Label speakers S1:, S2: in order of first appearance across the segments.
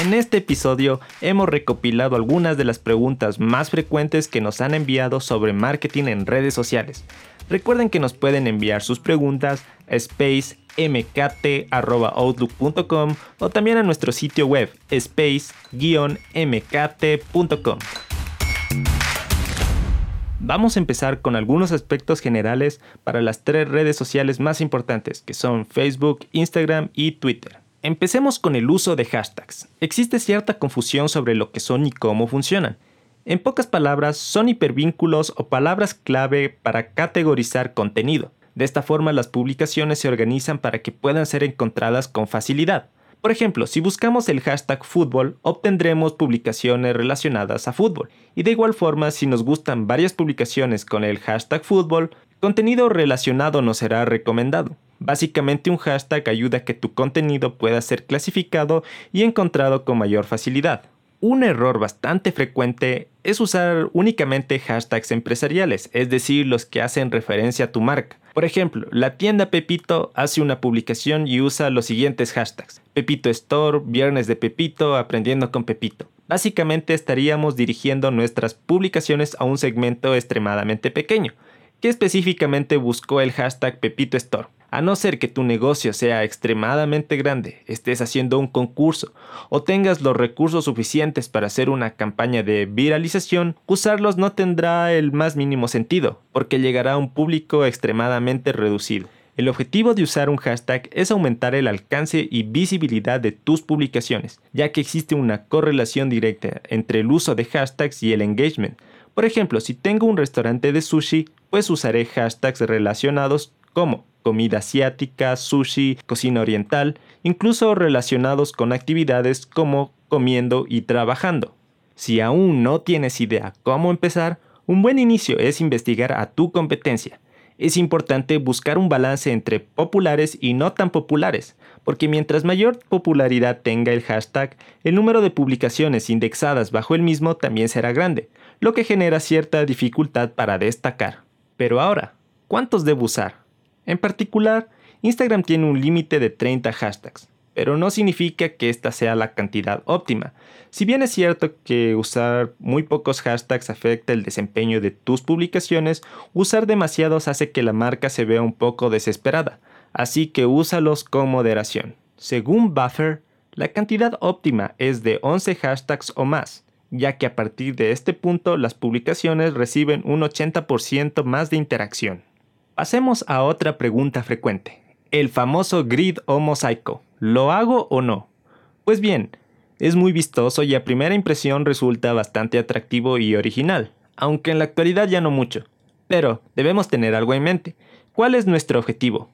S1: En este episodio hemos recopilado algunas de las preguntas más frecuentes que nos han enviado sobre marketing en redes sociales. Recuerden que nos pueden enviar sus preguntas a spacemkt.outlook.com o también a nuestro sitio web space-mkt.com. Vamos a empezar con algunos aspectos generales para las tres redes sociales más importantes, que son Facebook, Instagram y Twitter. Empecemos con el uso de hashtags. Existe cierta confusión sobre lo que son y cómo funcionan. En pocas palabras, son hipervínculos o palabras clave para categorizar contenido. De esta forma, las publicaciones se organizan para que puedan ser encontradas con facilidad. Por ejemplo, si buscamos el hashtag fútbol, obtendremos publicaciones relacionadas a fútbol. Y de igual forma, si nos gustan varias publicaciones con el hashtag fútbol, contenido relacionado nos será recomendado. Básicamente un hashtag ayuda a que tu contenido pueda ser clasificado y encontrado con mayor facilidad. Un error bastante frecuente es usar únicamente hashtags empresariales, es decir, los que hacen referencia a tu marca. Por ejemplo, la tienda Pepito hace una publicación y usa los siguientes hashtags. Pepito Store, Viernes de Pepito, Aprendiendo con Pepito. Básicamente estaríamos dirigiendo nuestras publicaciones a un segmento extremadamente pequeño, que específicamente buscó el hashtag Pepito Store. A no ser que tu negocio sea extremadamente grande, estés haciendo un concurso o tengas los recursos suficientes para hacer una campaña de viralización, usarlos no tendrá el más mínimo sentido, porque llegará a un público extremadamente reducido. El objetivo de usar un hashtag es aumentar el alcance y visibilidad de tus publicaciones, ya que existe una correlación directa entre el uso de hashtags y el engagement. Por ejemplo, si tengo un restaurante de sushi, pues usaré hashtags relacionados como comida asiática, sushi, cocina oriental, incluso relacionados con actividades como comiendo y trabajando. Si aún no tienes idea cómo empezar, un buen inicio es investigar a tu competencia. Es importante buscar un balance entre populares y no tan populares, porque mientras mayor popularidad tenga el hashtag, el número de publicaciones indexadas bajo el mismo también será grande, lo que genera cierta dificultad para destacar. Pero ahora, ¿cuántos debo usar? En particular, Instagram tiene un límite de 30 hashtags, pero no significa que esta sea la cantidad óptima. Si bien es cierto que usar muy pocos hashtags afecta el desempeño de tus publicaciones, usar demasiados hace que la marca se vea un poco desesperada, así que úsalos con moderación. Según Buffer, la cantidad óptima es de 11 hashtags o más, ya que a partir de este punto las publicaciones reciben un 80% más de interacción. Pasemos a otra pregunta frecuente. El famoso grid o mosaico. ¿Lo hago o no? Pues bien, es muy vistoso y a primera impresión resulta bastante atractivo y original, aunque en la actualidad ya no mucho. Pero debemos tener algo en mente. ¿Cuál es nuestro objetivo?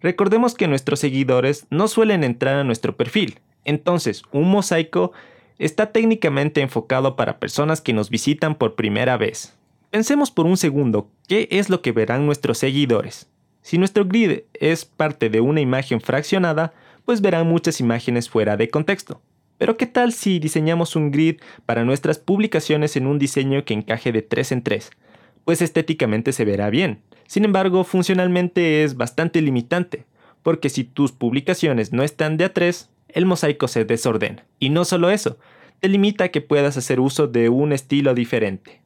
S1: Recordemos que nuestros seguidores no suelen entrar a nuestro perfil, entonces un mosaico está técnicamente enfocado para personas que nos visitan por primera vez. Pensemos por un segundo qué es lo que verán nuestros seguidores. Si nuestro grid es parte de una imagen fraccionada, pues verán muchas imágenes fuera de contexto. Pero ¿qué tal si diseñamos un grid para nuestras publicaciones en un diseño que encaje de 3 en 3? Pues estéticamente se verá bien. Sin embargo, funcionalmente es bastante limitante, porque si tus publicaciones no están de a 3, el mosaico se desordena. Y no solo eso, te limita a que puedas hacer uso de un estilo diferente.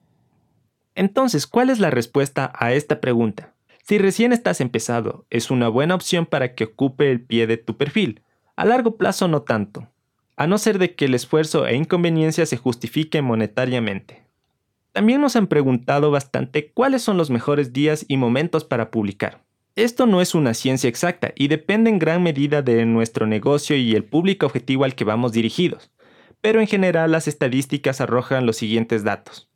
S1: Entonces, ¿cuál es la respuesta a esta pregunta? Si recién estás empezado, es una buena opción para que ocupe el pie de tu perfil. A largo plazo no tanto, a no ser de que el esfuerzo e inconveniencia se justifiquen monetariamente. También nos han preguntado bastante cuáles son los mejores días y momentos para publicar. Esto no es una ciencia exacta y depende en gran medida de nuestro negocio y el público objetivo al que vamos dirigidos, pero en general las estadísticas arrojan los siguientes datos.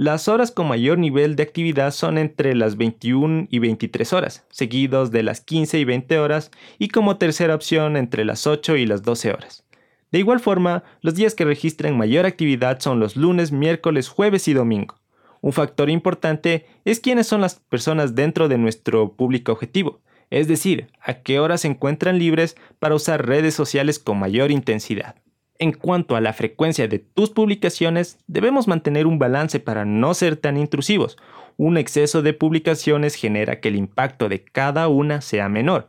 S1: Las horas con mayor nivel de actividad son entre las 21 y 23 horas, seguidos de las 15 y 20 horas y como tercera opción entre las 8 y las 12 horas. De igual forma, los días que registran mayor actividad son los lunes, miércoles, jueves y domingo. Un factor importante es quiénes son las personas dentro de nuestro público objetivo, es decir, a qué horas se encuentran libres para usar redes sociales con mayor intensidad. En cuanto a la frecuencia de tus publicaciones, debemos mantener un balance para no ser tan intrusivos. Un exceso de publicaciones genera que el impacto de cada una sea menor,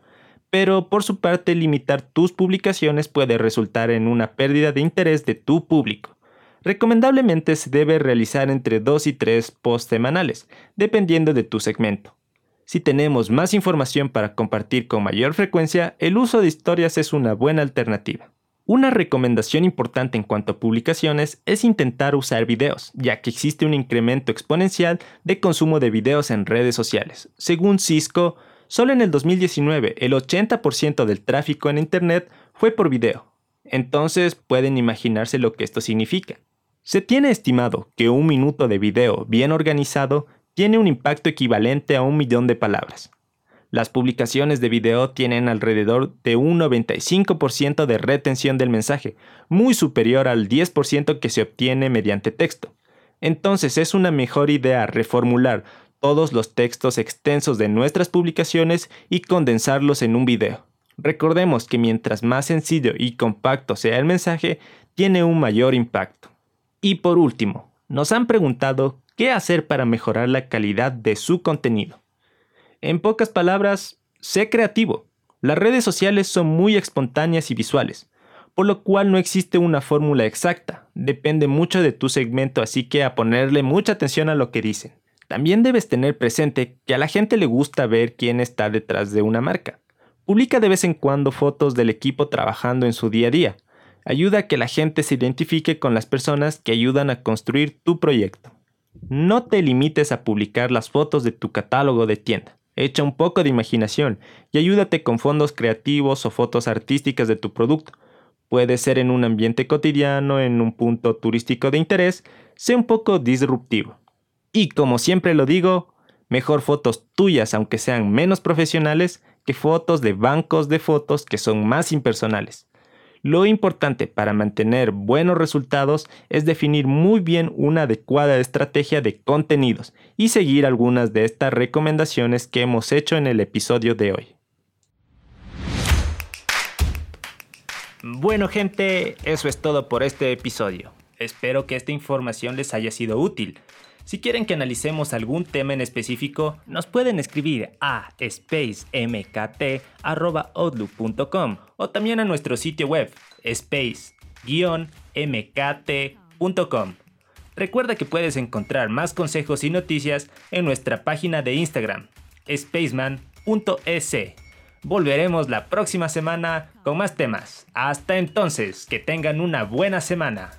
S1: pero por su parte limitar tus publicaciones puede resultar en una pérdida de interés de tu público. Recomendablemente se debe realizar entre 2 y 3 posts semanales, dependiendo de tu segmento. Si tenemos más información para compartir con mayor frecuencia, el uso de historias es una buena alternativa. Una recomendación importante en cuanto a publicaciones es intentar usar videos, ya que existe un incremento exponencial de consumo de videos en redes sociales. Según Cisco, solo en el 2019 el 80% del tráfico en Internet fue por video. Entonces pueden imaginarse lo que esto significa. Se tiene estimado que un minuto de video bien organizado tiene un impacto equivalente a un millón de palabras. Las publicaciones de video tienen alrededor de un 95% de retención del mensaje, muy superior al 10% que se obtiene mediante texto. Entonces es una mejor idea reformular todos los textos extensos de nuestras publicaciones y condensarlos en un video. Recordemos que mientras más sencillo y compacto sea el mensaje, tiene un mayor impacto. Y por último, nos han preguntado qué hacer para mejorar la calidad de su contenido. En pocas palabras, sé creativo. Las redes sociales son muy espontáneas y visuales, por lo cual no existe una fórmula exacta, depende mucho de tu segmento, así que a ponerle mucha atención a lo que dicen. También debes tener presente que a la gente le gusta ver quién está detrás de una marca. Publica de vez en cuando fotos del equipo trabajando en su día a día. Ayuda a que la gente se identifique con las personas que ayudan a construir tu proyecto. No te limites a publicar las fotos de tu catálogo de tienda. Echa un poco de imaginación y ayúdate con fondos creativos o fotos artísticas de tu producto. Puede ser en un ambiente cotidiano, en un punto turístico de interés, sé un poco disruptivo. Y como siempre lo digo, mejor fotos tuyas aunque sean menos profesionales que fotos de bancos de fotos que son más impersonales. Lo importante para mantener buenos resultados es definir muy bien una adecuada estrategia de contenidos y seguir algunas de estas recomendaciones que hemos hecho en el episodio de hoy. Bueno gente, eso es todo por este episodio. Espero que esta información les haya sido útil. Si quieren que analicemos algún tema en específico, nos pueden escribir a spacemkt.outlook.com o también a nuestro sitio web space-mkt.com. Recuerda que puedes encontrar más consejos y noticias en nuestra página de Instagram, spaceman.es. Volveremos la próxima semana con más temas. Hasta entonces, que tengan una buena semana.